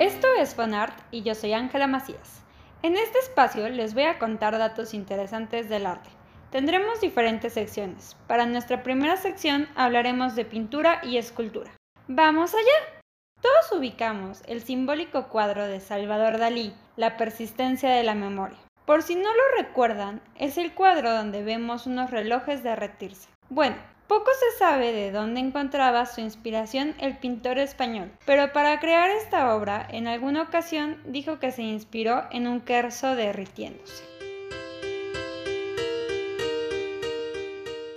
Esto es Fanart y yo soy Ángela Macías. En este espacio les voy a contar datos interesantes del arte. Tendremos diferentes secciones. Para nuestra primera sección hablaremos de pintura y escultura. ¡Vamos allá! Todos ubicamos el simbólico cuadro de Salvador Dalí, La persistencia de la memoria. Por si no lo recuerdan, es el cuadro donde vemos unos relojes derretirse. Bueno, poco se sabe de dónde encontraba su inspiración el pintor español, pero para crear esta obra en alguna ocasión dijo que se inspiró en un querzo derritiéndose.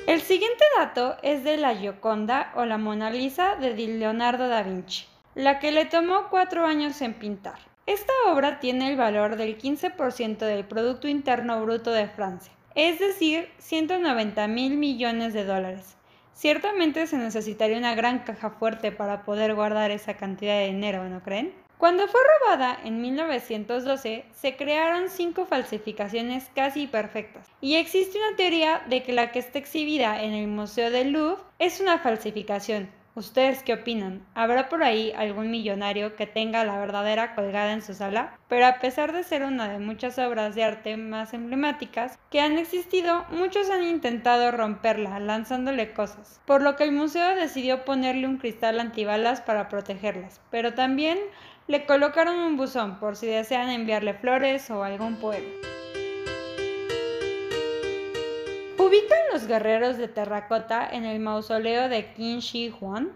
El siguiente dato es de la Gioconda o la Mona Lisa de Leonardo da Vinci, la que le tomó cuatro años en pintar. Esta obra tiene el valor del 15% del Producto Interno Bruto de Francia, es decir, 190 mil millones de dólares. Ciertamente se necesitaría una gran caja fuerte para poder guardar esa cantidad de dinero, ¿no creen? Cuando fue robada en 1912, se crearon cinco falsificaciones casi perfectas, y existe una teoría de que la que está exhibida en el Museo del Louvre es una falsificación, ¿Ustedes qué opinan? ¿Habrá por ahí algún millonario que tenga la verdadera colgada en su sala? Pero a pesar de ser una de muchas obras de arte más emblemáticas que han existido, muchos han intentado romperla lanzándole cosas, por lo que el museo decidió ponerle un cristal antibalas para protegerlas, pero también le colocaron un buzón por si desean enviarle flores o algún poema. Ubican los guerreros de terracota en el mausoleo de Qin Shi Huang?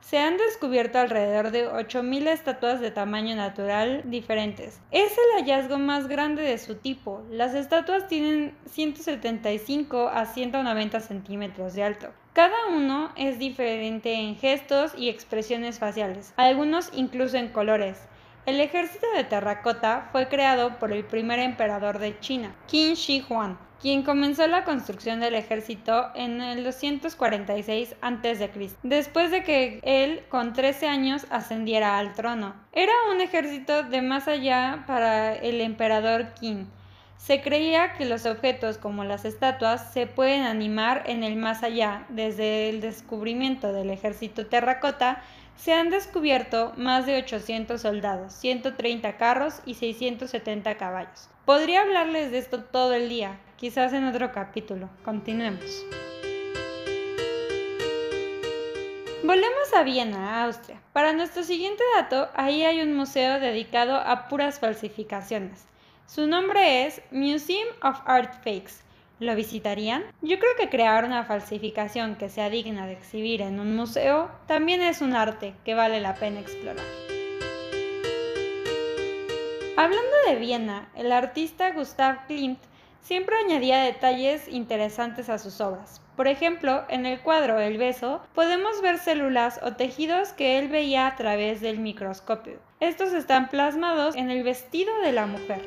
Se han descubierto alrededor de 8.000 estatuas de tamaño natural diferentes. Es el hallazgo más grande de su tipo. Las estatuas tienen 175 a 190 centímetros de alto. Cada uno es diferente en gestos y expresiones faciales, algunos incluso en colores. El ejército de terracota fue creado por el primer emperador de China, Qin Shi Huang, quien comenzó la construcción del ejército en el 246 a.C., después de que él con 13 años ascendiera al trono. Era un ejército de más allá para el emperador Qin. Se creía que los objetos como las estatuas se pueden animar en el más allá. Desde el descubrimiento del ejército terracota se han descubierto más de 800 soldados, 130 carros y 670 caballos. Podría hablarles de esto todo el día, quizás en otro capítulo. Continuemos. Volvemos a Viena, Austria. Para nuestro siguiente dato, ahí hay un museo dedicado a puras falsificaciones. Su nombre es Museum of Art Fakes. ¿Lo visitarían? Yo creo que crear una falsificación que sea digna de exhibir en un museo también es un arte que vale la pena explorar. Hablando de Viena, el artista Gustav Klimt siempre añadía detalles interesantes a sus obras. Por ejemplo, en el cuadro El beso podemos ver células o tejidos que él veía a través del microscopio. Estos están plasmados en el vestido de la mujer.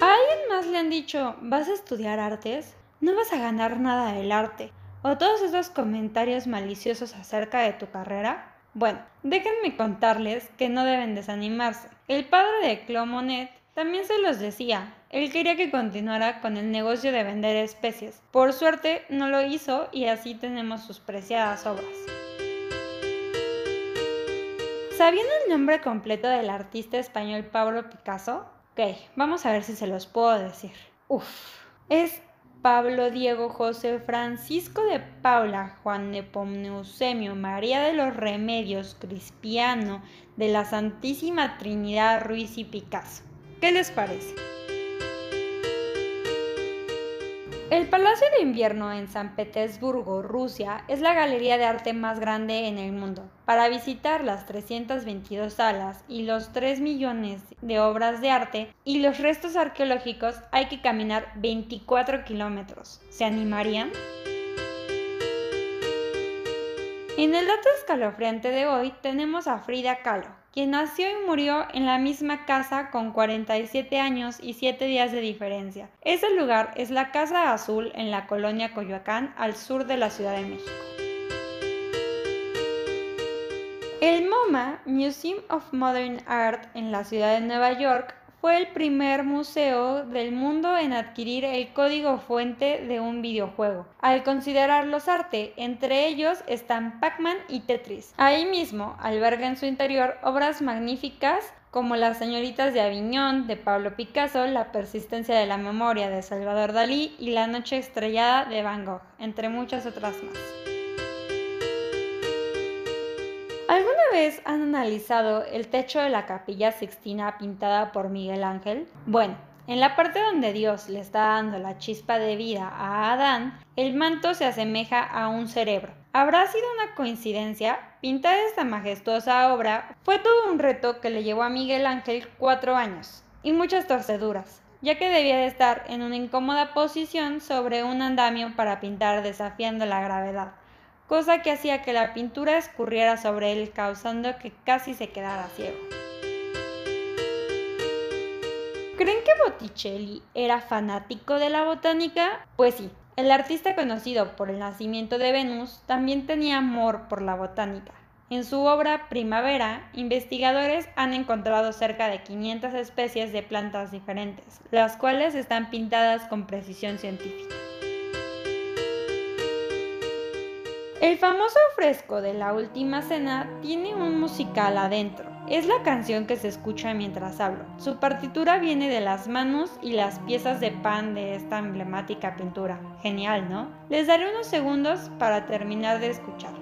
¿A alguien más le han dicho, vas a estudiar artes? No vas a ganar nada del arte. O todos esos comentarios maliciosos acerca de tu carrera. Bueno, déjenme contarles que no deben desanimarse. El padre de Clomonet también se los decía. Él quería que continuara con el negocio de vender especies. Por suerte no lo hizo y así tenemos sus preciadas obras. ¿Sabían el nombre completo del artista español Pablo Picasso? Ok, vamos a ver si se los puedo decir. Uf, es Pablo Diego José Francisco de Paula Juan de Pomneusemio María de los Remedios Crispiano de la Santísima Trinidad Ruiz y Picasso. ¿Qué les parece? El Palacio de Invierno en San Petersburgo, Rusia, es la galería de arte más grande en el mundo. Para visitar las 322 salas y los 3 millones de obras de arte y los restos arqueológicos hay que caminar 24 kilómetros. ¿Se animarían? En el dato escalofriante de hoy tenemos a Frida Kahlo, quien nació y murió en la misma casa con 47 años y 7 días de diferencia. Ese lugar es la Casa Azul en la colonia Coyoacán, al sur de la Ciudad de México. El MoMA, Museum of Modern Art, en la ciudad de Nueva York, fue el primer museo del mundo en adquirir el código fuente de un videojuego, al considerarlos arte, entre ellos están Pac-Man y Tetris. Ahí mismo alberga en su interior obras magníficas como Las señoritas de Aviñón de Pablo Picasso, La persistencia de la memoria de Salvador Dalí y La noche estrellada de Van Gogh, entre muchas otras más. Vez han analizado el techo de la capilla sixtina pintada por Miguel Ángel? Bueno, en la parte donde Dios le está dando la chispa de vida a Adán, el manto se asemeja a un cerebro. ¿Habrá sido una coincidencia? Pintar esta majestuosa obra fue todo un reto que le llevó a Miguel Ángel cuatro años y muchas torceduras, ya que debía de estar en una incómoda posición sobre un andamio para pintar desafiando la gravedad cosa que hacía que la pintura escurriera sobre él causando que casi se quedara ciego. ¿Creen que Botticelli era fanático de la botánica? Pues sí, el artista conocido por el nacimiento de Venus también tenía amor por la botánica. En su obra Primavera, investigadores han encontrado cerca de 500 especies de plantas diferentes, las cuales están pintadas con precisión científica. El famoso fresco de la Última Cena tiene un musical adentro. Es la canción que se escucha mientras hablo. Su partitura viene de las manos y las piezas de pan de esta emblemática pintura. Genial, ¿no? Les daré unos segundos para terminar de escucharla.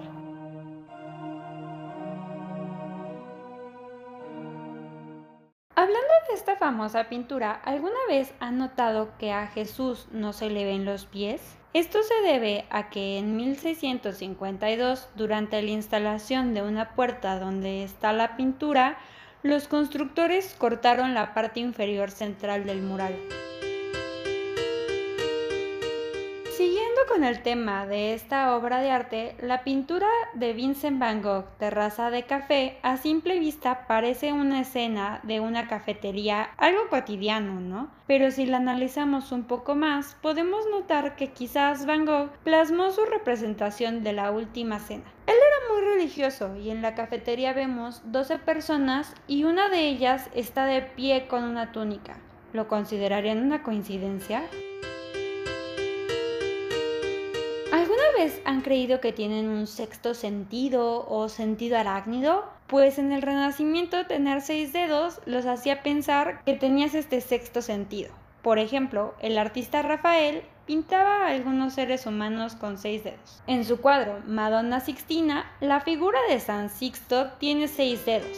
Esta famosa pintura, ¿alguna vez han notado que a Jesús no se le ven los pies? Esto se debe a que en 1652, durante la instalación de una puerta donde está la pintura, los constructores cortaron la parte inferior central del mural. Con el tema de esta obra de arte, la pintura de Vincent Van Gogh, Terraza de Café, a simple vista parece una escena de una cafetería, algo cotidiano, ¿no? Pero si la analizamos un poco más, podemos notar que quizás Van Gogh plasmó su representación de la última cena. Él era muy religioso y en la cafetería vemos 12 personas y una de ellas está de pie con una túnica. ¿Lo considerarían una coincidencia? Han creído que tienen un sexto sentido o sentido arácnido? Pues en el Renacimiento tener seis dedos los hacía pensar que tenías este sexto sentido. Por ejemplo, el artista Rafael pintaba a algunos seres humanos con seis dedos. En su cuadro Madonna Sixtina, la figura de San Sixto tiene seis dedos.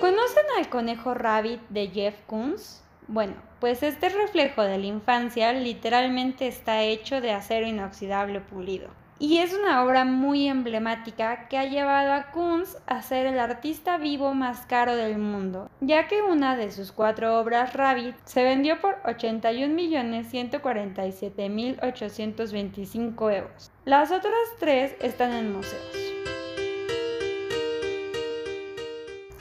¿Conocen al conejo rabbit de Jeff Koons? Bueno, pues este reflejo de la infancia literalmente está hecho de acero inoxidable pulido. Y es una obra muy emblemática que ha llevado a Kunz a ser el artista vivo más caro del mundo, ya que una de sus cuatro obras, Rabbit, se vendió por 81.147.825 euros. Las otras tres están en museos.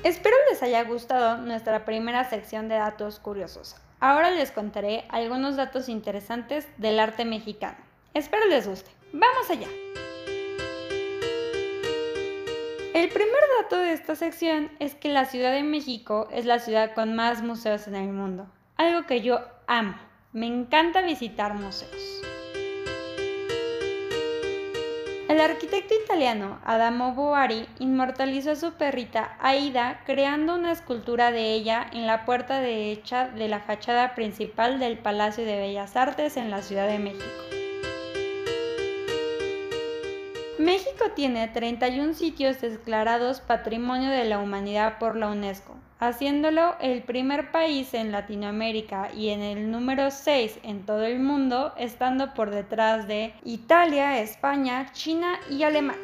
Espero les haya gustado nuestra primera sección de datos curiosos. Ahora les contaré algunos datos interesantes del arte mexicano. Espero les guste. ¡Vamos allá! El primer dato de esta sección es que la Ciudad de México es la ciudad con más museos en el mundo, algo que yo amo. Me encanta visitar museos. El arquitecto italiano Adamo Boari inmortalizó a su perrita Aida creando una escultura de ella en la puerta derecha de la fachada principal del Palacio de Bellas Artes en la Ciudad de México. México tiene 31 sitios declarados Patrimonio de la Humanidad por la UNESCO, haciéndolo el primer país en Latinoamérica y en el número 6 en todo el mundo, estando por detrás de Italia, España, China y Alemania.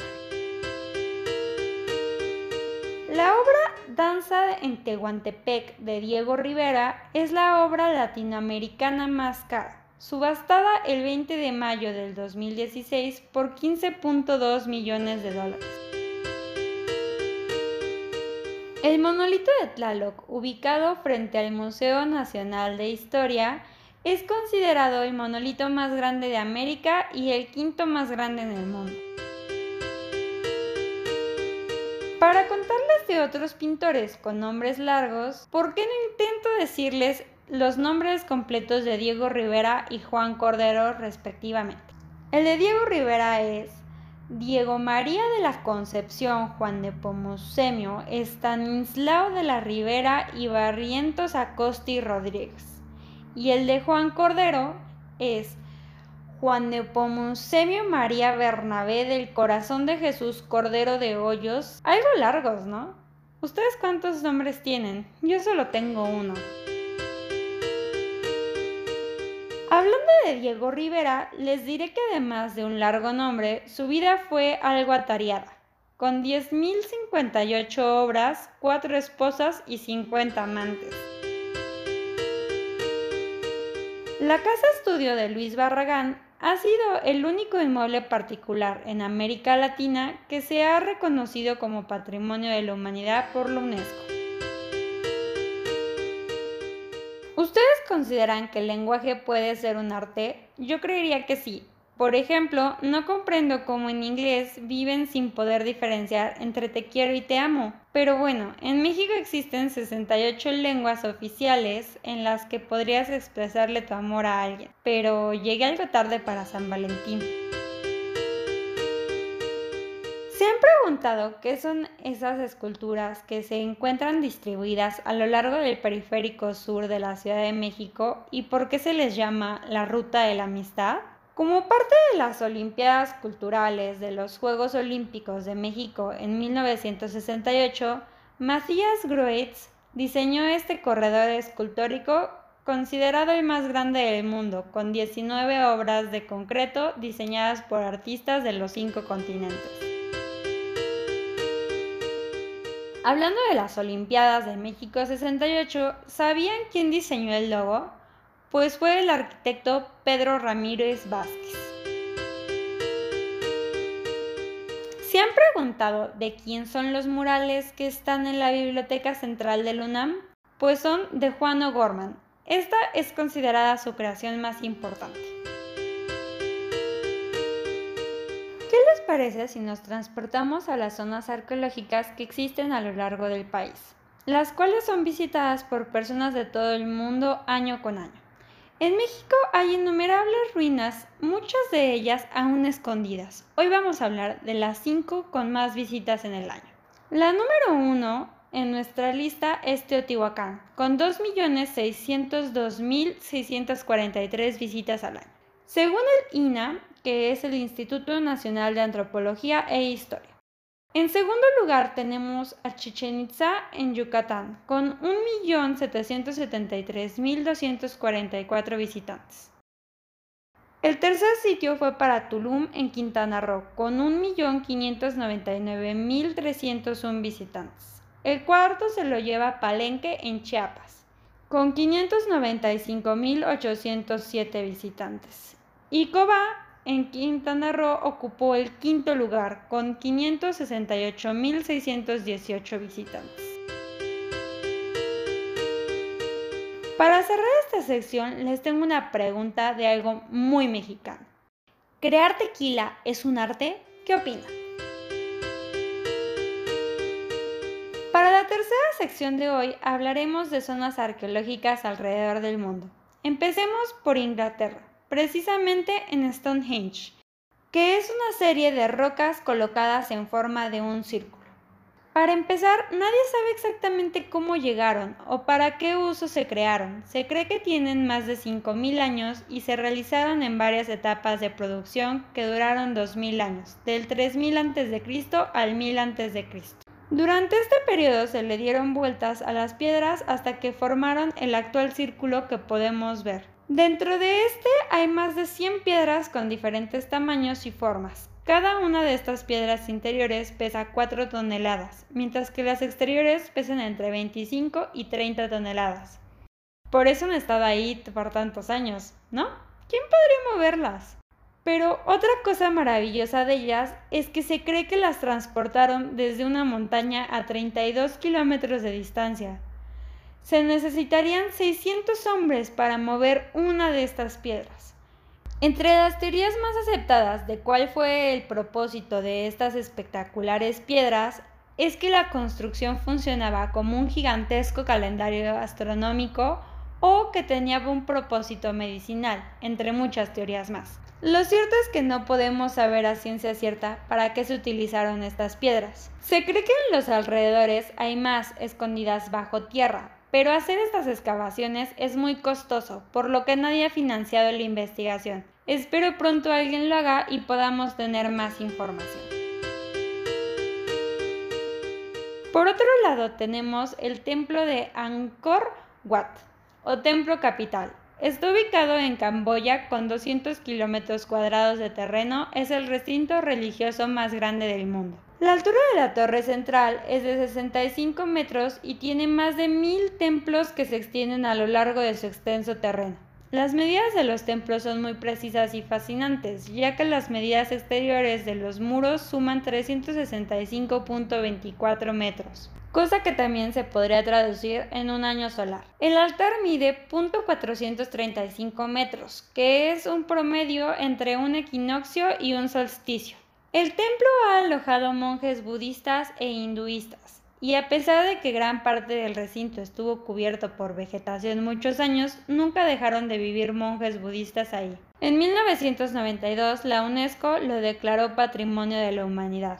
La obra Danza en Tehuantepec de Diego Rivera es la obra latinoamericana más cara, subastada el 20 de mayo del 2016 por 15.2 millones de dólares. El monolito de Tlaloc, ubicado frente al Museo Nacional de Historia, es considerado el monolito más grande de América y el quinto más grande en el mundo. Para contarles de otros pintores con nombres largos, ¿por qué no intento decirles los nombres completos de Diego Rivera y Juan Cordero respectivamente? El de Diego Rivera es Diego María de la Concepción Juan de Pomucemio, Estanislao de la Rivera y Barrientos Acosti Rodríguez. Y el de Juan Cordero es Juan de Pomucemio María Bernabé del Corazón de Jesús Cordero de Hoyos. Algo largos, ¿no? ¿Ustedes cuántos nombres tienen? Yo solo tengo uno. Hablando de Diego Rivera, les diré que además de un largo nombre, su vida fue algo atareada, con 10.058 obras, 4 esposas y 50 amantes. La casa estudio de Luis Barragán ha sido el único inmueble particular en América Latina que se ha reconocido como Patrimonio de la Humanidad por la UNESCO. ¿Ustedes consideran que el lenguaje puede ser un arte? Yo creería que sí. Por ejemplo, no comprendo cómo en inglés viven sin poder diferenciar entre te quiero y te amo. Pero bueno, en México existen 68 lenguas oficiales en las que podrías expresarle tu amor a alguien. Pero llegué algo tarde para San Valentín. Preguntado qué son esas esculturas que se encuentran distribuidas a lo largo del periférico sur de la Ciudad de México y por qué se les llama la Ruta de la Amistad? Como parte de las Olimpiadas Culturales de los Juegos Olímpicos de México en 1968, Matthias Groetz diseñó este corredor escultórico considerado el más grande del mundo, con 19 obras de concreto diseñadas por artistas de los cinco continentes. Hablando de las Olimpiadas de México 68, ¿sabían quién diseñó el logo? Pues fue el arquitecto Pedro Ramírez Vázquez. ¿Se han preguntado de quién son los murales que están en la Biblioteca Central del UNAM? Pues son de Juan O'Gorman. Esta es considerada su creación más importante. Parece si nos transportamos a las zonas arqueológicas que existen a lo largo del país, las cuales son visitadas por personas de todo el mundo año con año? En México hay innumerables ruinas, muchas de ellas aún escondidas. Hoy vamos a hablar de las cinco con más visitas en el año. La número uno en nuestra lista es Teotihuacán, con 2.602.643 visitas al año. Según el INA, que es el Instituto Nacional de Antropología e Historia. En segundo lugar tenemos a Chichen Itza en Yucatán, con 1.773.244 visitantes. El tercer sitio fue para Tulum en Quintana Roo, con 1.599.301 visitantes. El cuarto se lo lleva Palenque en Chiapas, con 595.807 visitantes. Y Cobá en Quintana Roo ocupó el quinto lugar con 568.618 visitantes. Para cerrar esta sección les tengo una pregunta de algo muy mexicano. ¿Crear tequila es un arte? ¿Qué opinan? Para la tercera sección de hoy hablaremos de zonas arqueológicas alrededor del mundo. Empecemos por Inglaterra precisamente en Stonehenge, que es una serie de rocas colocadas en forma de un círculo. Para empezar, nadie sabe exactamente cómo llegaron o para qué uso se crearon. Se cree que tienen más de 5.000 años y se realizaron en varias etapas de producción que duraron 2.000 años, del 3000 a.C. al 1000 a.C. Durante este periodo se le dieron vueltas a las piedras hasta que formaron el actual círculo que podemos ver. Dentro de este hay más de 100 piedras con diferentes tamaños y formas. Cada una de estas piedras interiores pesa 4 toneladas, mientras que las exteriores pesan entre 25 y 30 toneladas. Por eso han estado ahí por tantos años, ¿no? ¿Quién podría moverlas? Pero otra cosa maravillosa de ellas es que se cree que las transportaron desde una montaña a 32 kilómetros de distancia, se necesitarían 600 hombres para mover una de estas piedras. Entre las teorías más aceptadas de cuál fue el propósito de estas espectaculares piedras es que la construcción funcionaba como un gigantesco calendario astronómico o que tenía un propósito medicinal, entre muchas teorías más. Lo cierto es que no podemos saber a ciencia cierta para qué se utilizaron estas piedras. Se cree que en los alrededores hay más escondidas bajo tierra, pero hacer estas excavaciones es muy costoso, por lo que nadie ha financiado la investigación. Espero pronto alguien lo haga y podamos tener más información. Por otro lado tenemos el templo de Angkor Wat o templo capital. Está ubicado en Camboya con 200 kilómetros cuadrados de terreno, es el recinto religioso más grande del mundo. La altura de la torre central es de 65 metros y tiene más de mil templos que se extienden a lo largo de su extenso terreno. Las medidas de los templos son muy precisas y fascinantes, ya que las medidas exteriores de los muros suman 365.24 metros, cosa que también se podría traducir en un año solar. El altar mide .435 metros, que es un promedio entre un equinoccio y un solsticio. El templo ha alojado monjes budistas e hinduistas y a pesar de que gran parte del recinto estuvo cubierto por vegetación muchos años, nunca dejaron de vivir monjes budistas ahí. En 1992 la UNESCO lo declaró Patrimonio de la Humanidad.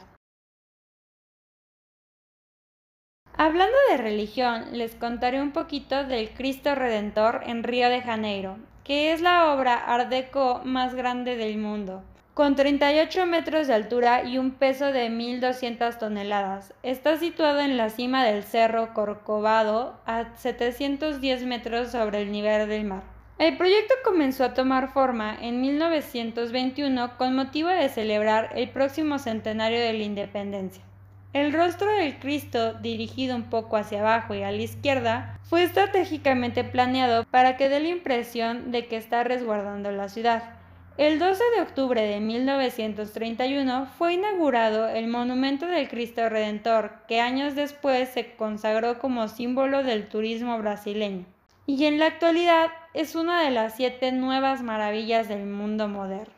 Hablando de religión, les contaré un poquito del Cristo Redentor en Río de Janeiro, que es la obra Art Deco más grande del mundo con 38 metros de altura y un peso de 1.200 toneladas. Está situado en la cima del Cerro Corcovado, a 710 metros sobre el nivel del mar. El proyecto comenzó a tomar forma en 1921 con motivo de celebrar el próximo centenario de la independencia. El rostro del Cristo, dirigido un poco hacia abajo y a la izquierda, fue estratégicamente planeado para que dé la impresión de que está resguardando la ciudad. El 12 de octubre de 1931 fue inaugurado el Monumento del Cristo Redentor, que años después se consagró como símbolo del turismo brasileño, y en la actualidad es una de las siete nuevas maravillas del mundo moderno.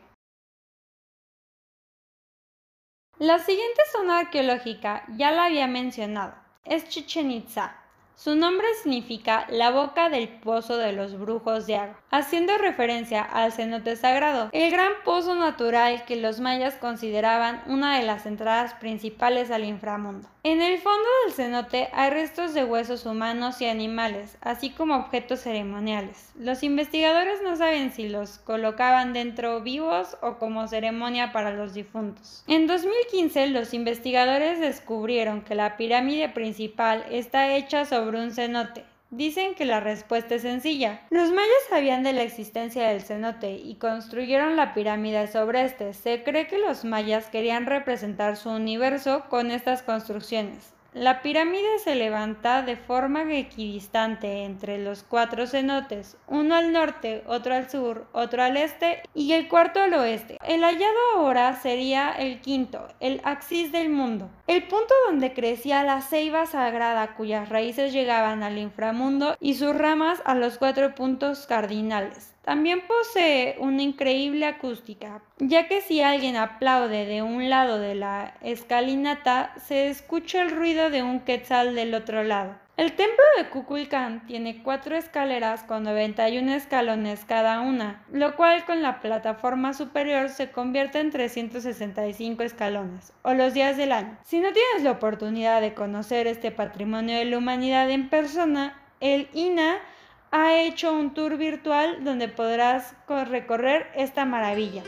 La siguiente zona arqueológica ya la había mencionado, es Chichen Itza, su nombre significa la boca del pozo de los brujos de agua, haciendo referencia al cenote sagrado, el gran pozo natural que los mayas consideraban una de las entradas principales al inframundo. En el fondo del cenote hay restos de huesos humanos y animales, así como objetos ceremoniales. Los investigadores no saben si los colocaban dentro vivos o como ceremonia para los difuntos. En 2015 los investigadores descubrieron que la pirámide principal está hecha sobre un cenote. Dicen que la respuesta es sencilla. Los mayas sabían de la existencia del cenote y construyeron la pirámide sobre este. Se cree que los mayas querían representar su universo con estas construcciones. La pirámide se levanta de forma equidistante entre los cuatro cenotes, uno al norte, otro al sur, otro al este y el cuarto al oeste. El hallado ahora sería el quinto, el axis del mundo, el punto donde crecía la ceiba sagrada cuyas raíces llegaban al inframundo y sus ramas a los cuatro puntos cardinales. También posee una increíble acústica, ya que si alguien aplaude de un lado de la escalinata, se escucha el ruido de un quetzal del otro lado. El templo de Kukulcán tiene cuatro escaleras con 91 escalones cada una, lo cual con la plataforma superior se convierte en 365 escalones, o los días del año. Si no tienes la oportunidad de conocer este patrimonio de la humanidad en persona, el INA ha hecho un tour virtual donde podrás recorrer esta maravilla.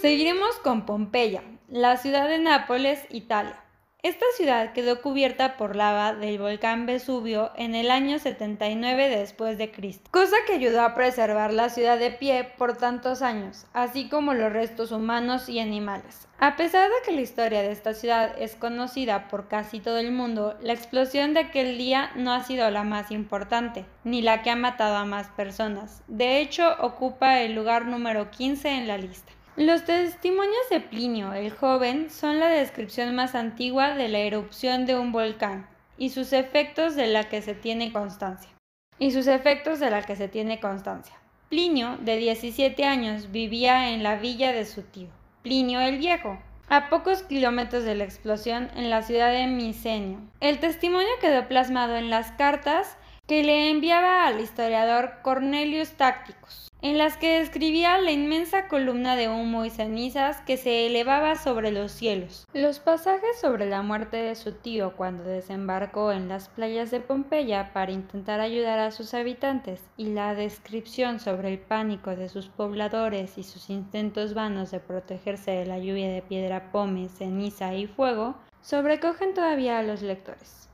Seguiremos con Pompeya, la ciudad de Nápoles, Italia. Esta ciudad quedó cubierta por lava del volcán Vesubio en el año 79 después de Cristo, cosa que ayudó a preservar la ciudad de pie por tantos años, así como los restos humanos y animales. A pesar de que la historia de esta ciudad es conocida por casi todo el mundo, la explosión de aquel día no ha sido la más importante, ni la que ha matado a más personas. De hecho, ocupa el lugar número 15 en la lista. Los testimonios de Plinio el joven son la descripción más antigua de la erupción de un volcán y sus efectos de la que se tiene constancia. Y sus efectos de la que se tiene constancia. Plinio, de 17 años, vivía en la villa de su tío, Plinio el Viejo. a pocos kilómetros de la explosión en la ciudad de Misenio. El testimonio quedó plasmado en las cartas que le enviaba al historiador Cornelius Tácticos, en las que describía la inmensa columna de humo y cenizas que se elevaba sobre los cielos. Los pasajes sobre la muerte de su tío cuando desembarcó en las playas de Pompeya para intentar ayudar a sus habitantes y la descripción sobre el pánico de sus pobladores y sus intentos vanos de protegerse de la lluvia de piedra pome, ceniza y fuego sobrecogen todavía a los lectores.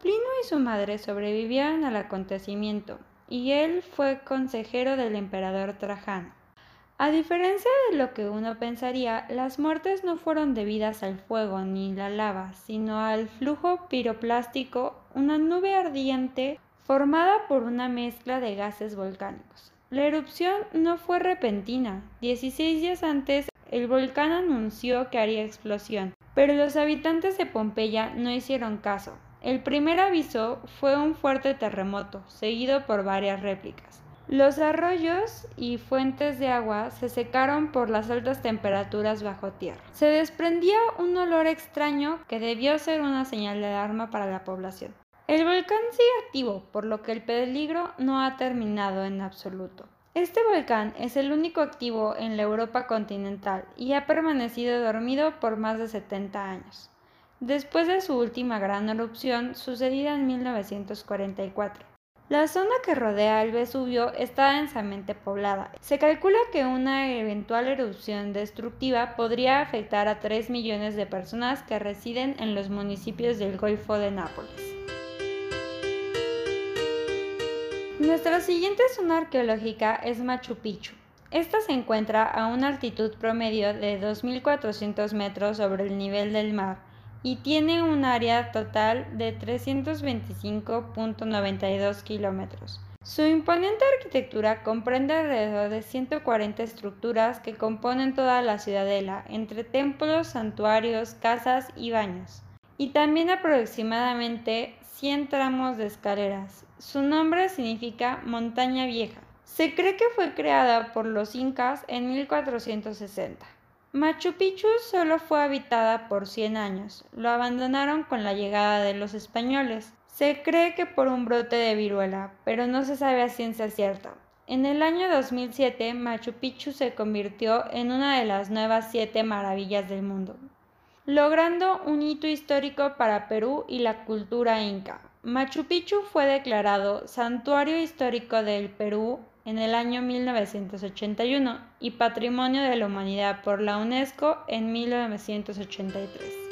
Plino y su madre sobrevivieron al acontecimiento, y él fue consejero del emperador Trajano. A diferencia de lo que uno pensaría, las muertes no fueron debidas al fuego ni la lava, sino al flujo piroplástico, una nube ardiente formada por una mezcla de gases volcánicos. La erupción no fue repentina. 16 días antes, el volcán anunció que haría explosión, pero los habitantes de Pompeya no hicieron caso. El primer aviso fue un fuerte terremoto, seguido por varias réplicas. Los arroyos y fuentes de agua se secaron por las altas temperaturas bajo tierra. Se desprendía un olor extraño que debió ser una señal de alarma para la población. El volcán sigue activo, por lo que el peligro no ha terminado en absoluto. Este volcán es el único activo en la Europa continental y ha permanecido dormido por más de 70 años después de su última gran erupción sucedida en 1944. La zona que rodea el Vesubio está densamente poblada. Se calcula que una eventual erupción destructiva podría afectar a 3 millones de personas que residen en los municipios del Golfo de Nápoles. Nuestra siguiente zona arqueológica es Machu Picchu. Esta se encuentra a una altitud promedio de 2.400 metros sobre el nivel del mar y tiene un área total de 325.92 kilómetros. Su imponente arquitectura comprende alrededor de 140 estructuras que componen toda la ciudadela, entre templos, santuarios, casas y baños, y también aproximadamente 100 tramos de escaleras. Su nombre significa montaña vieja. Se cree que fue creada por los incas en 1460. Machu Picchu solo fue habitada por 100 años. Lo abandonaron con la llegada de los españoles. Se cree que por un brote de viruela, pero no se sabe a ciencia cierta. En el año 2007, Machu Picchu se convirtió en una de las nuevas siete maravillas del mundo, logrando un hito histórico para Perú y la cultura inca. Machu Picchu fue declarado Santuario Histórico del Perú en el año 1981 y Patrimonio de la Humanidad por la UNESCO en 1983.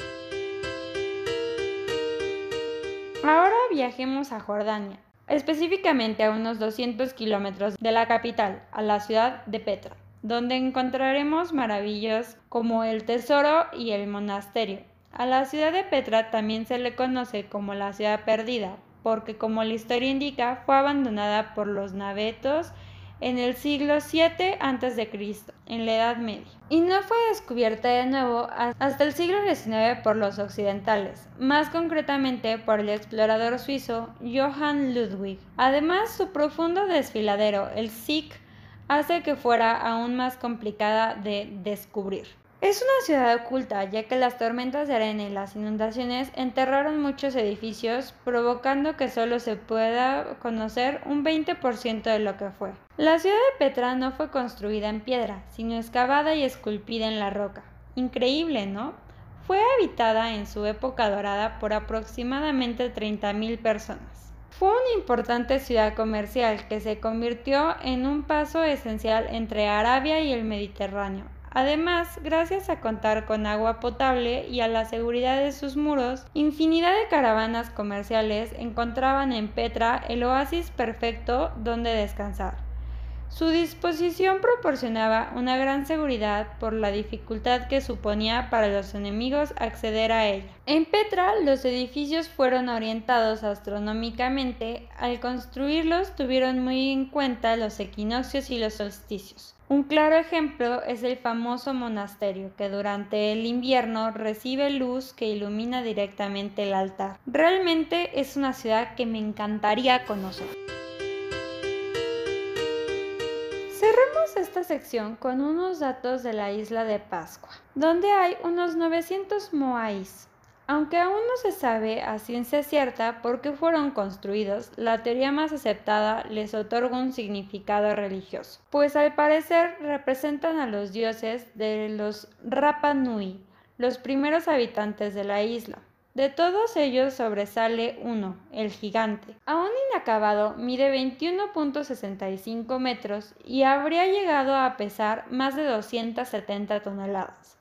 Ahora viajemos a Jordania, específicamente a unos 200 kilómetros de la capital, a la ciudad de Petra, donde encontraremos maravillas como el tesoro y el monasterio. A la ciudad de Petra también se le conoce como la ciudad perdida, porque como la historia indica, fue abandonada por los navetos en el siglo VII a.C., en la Edad Media, y no fue descubierta de nuevo hasta el siglo XIX por los occidentales, más concretamente por el explorador suizo Johann Ludwig. Además, su profundo desfiladero, el Sick, hace que fuera aún más complicada de descubrir. Es una ciudad oculta, ya que las tormentas de arena y las inundaciones enterraron muchos edificios, provocando que solo se pueda conocer un 20% de lo que fue. La ciudad de Petra no fue construida en piedra, sino excavada y esculpida en la roca. Increíble, ¿no? Fue habitada en su época dorada por aproximadamente 30.000 personas. Fue una importante ciudad comercial que se convirtió en un paso esencial entre Arabia y el Mediterráneo, Además, gracias a contar con agua potable y a la seguridad de sus muros, infinidad de caravanas comerciales encontraban en Petra el oasis perfecto donde descansar. Su disposición proporcionaba una gran seguridad por la dificultad que suponía para los enemigos acceder a ella. En Petra los edificios fueron orientados astronómicamente, al construirlos tuvieron muy en cuenta los equinoccios y los solsticios. Un claro ejemplo es el famoso monasterio que durante el invierno recibe luz que ilumina directamente el altar. Realmente es una ciudad que me encantaría conocer. Esta sección con unos datos de la isla de Pascua, donde hay unos 900 moais. Aunque aún no se sabe a ciencia cierta por qué fueron construidos, la teoría más aceptada les otorga un significado religioso, pues al parecer representan a los dioses de los Rapa Nui, los primeros habitantes de la isla. De todos ellos sobresale uno, el gigante. Aún inacabado, mide 21.65 metros y habría llegado a pesar más de 270 toneladas.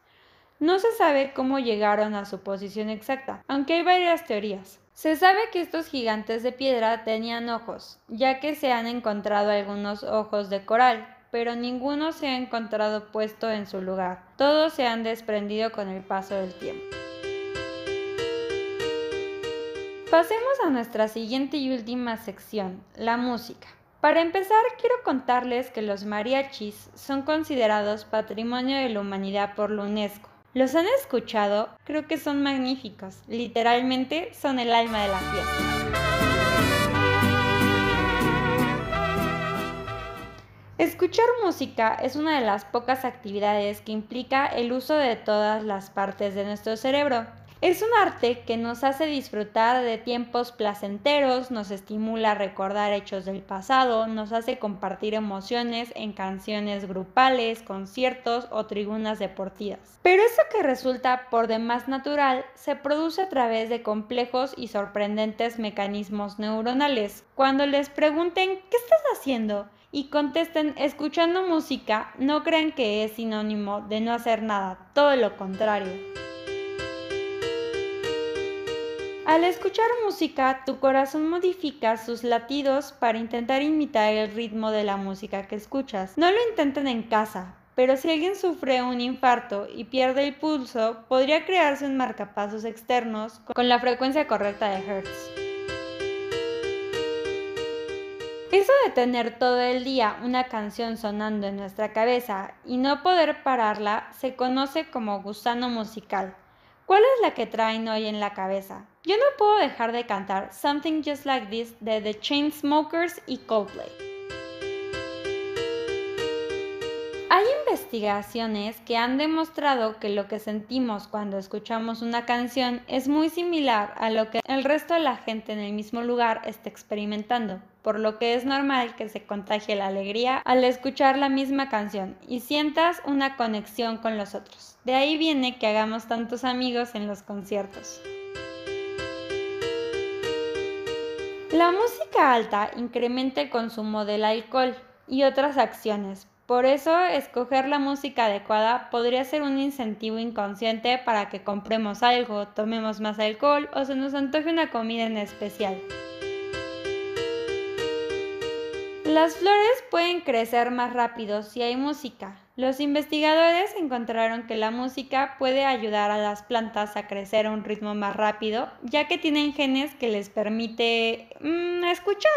No se sabe cómo llegaron a su posición exacta, aunque hay varias teorías. Se sabe que estos gigantes de piedra tenían ojos, ya que se han encontrado algunos ojos de coral, pero ninguno se ha encontrado puesto en su lugar. Todos se han desprendido con el paso del tiempo. Pasemos a nuestra siguiente y última sección, la música. Para empezar, quiero contarles que los mariachis son considerados Patrimonio de la Humanidad por la UNESCO. ¿Los han escuchado? Creo que son magníficos. Literalmente son el alma de la fiesta. Escuchar música es una de las pocas actividades que implica el uso de todas las partes de nuestro cerebro. Es un arte que nos hace disfrutar de tiempos placenteros, nos estimula a recordar hechos del pasado, nos hace compartir emociones en canciones grupales, conciertos o tribunas deportivas. Pero eso que resulta por demás natural se produce a través de complejos y sorprendentes mecanismos neuronales. Cuando les pregunten ¿qué estás haciendo? y contesten escuchando música, no crean que es sinónimo de no hacer nada, todo lo contrario. Al escuchar música, tu corazón modifica sus latidos para intentar imitar el ritmo de la música que escuchas. No lo intenten en casa, pero si alguien sufre un infarto y pierde el pulso, podría crearse un marcapasos externos con la frecuencia correcta de Hertz. Eso de tener todo el día una canción sonando en nuestra cabeza y no poder pararla se conoce como gusano musical. ¿Cuál es la que traen hoy en la cabeza? Yo no puedo dejar de cantar Something Just Like This de The Chainsmokers y Coldplay. Hay investigaciones que han demostrado que lo que sentimos cuando escuchamos una canción es muy similar a lo que el resto de la gente en el mismo lugar está experimentando por lo que es normal que se contagie la alegría al escuchar la misma canción y sientas una conexión con los otros. De ahí viene que hagamos tantos amigos en los conciertos. La música alta incrementa el consumo del alcohol y otras acciones. Por eso, escoger la música adecuada podría ser un incentivo inconsciente para que compremos algo, tomemos más alcohol o se nos antoje una comida en especial. Las flores pueden crecer más rápido si hay música. Los investigadores encontraron que la música puede ayudar a las plantas a crecer a un ritmo más rápido, ya que tienen genes que les permite mm, escuchar.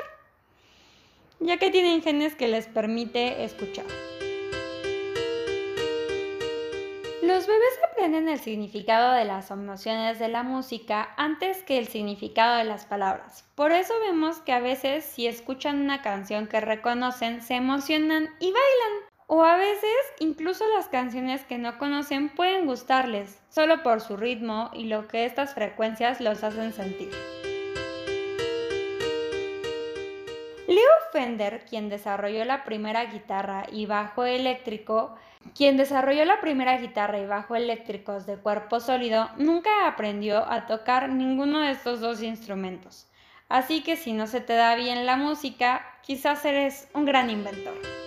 Ya que tienen genes que les permite escuchar. Los bebés aprenden el significado de las emociones de la música antes que el significado de las palabras. Por eso vemos que a veces si escuchan una canción que reconocen, se emocionan y bailan. O a veces incluso las canciones que no conocen pueden gustarles, solo por su ritmo y lo que estas frecuencias los hacen sentir. Leo Fender, quien desarrolló la primera guitarra y bajo eléctrico, quien desarrolló la primera guitarra y bajo eléctricos de cuerpo sólido, nunca aprendió a tocar ninguno de estos dos instrumentos. Así que si no se te da bien la música, quizás eres un gran inventor.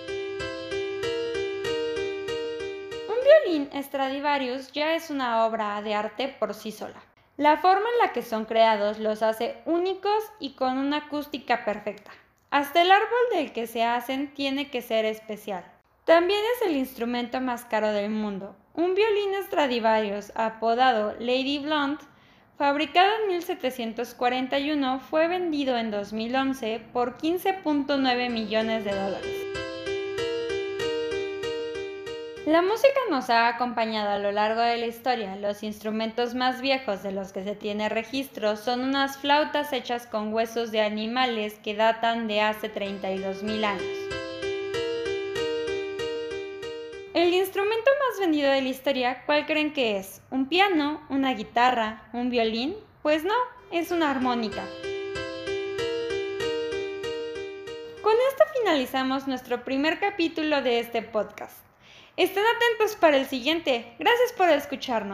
Violín Stradivarius ya es una obra de arte por sí sola. La forma en la que son creados los hace únicos y con una acústica perfecta. Hasta el árbol del que se hacen tiene que ser especial. También es el instrumento más caro del mundo. Un violín Stradivarius apodado Lady Blonde, fabricado en 1741, fue vendido en 2011 por 15.9 millones de dólares. La música nos ha acompañado a lo largo de la historia. Los instrumentos más viejos de los que se tiene registro son unas flautas hechas con huesos de animales que datan de hace 32.000 años. sonido de la historia, ¿cuál creen que es? ¿Un piano? ¿Una guitarra? ¿Un violín? Pues no, es una armónica. Con esto finalizamos nuestro primer capítulo de este podcast. Estén atentos para el siguiente. Gracias por escucharnos.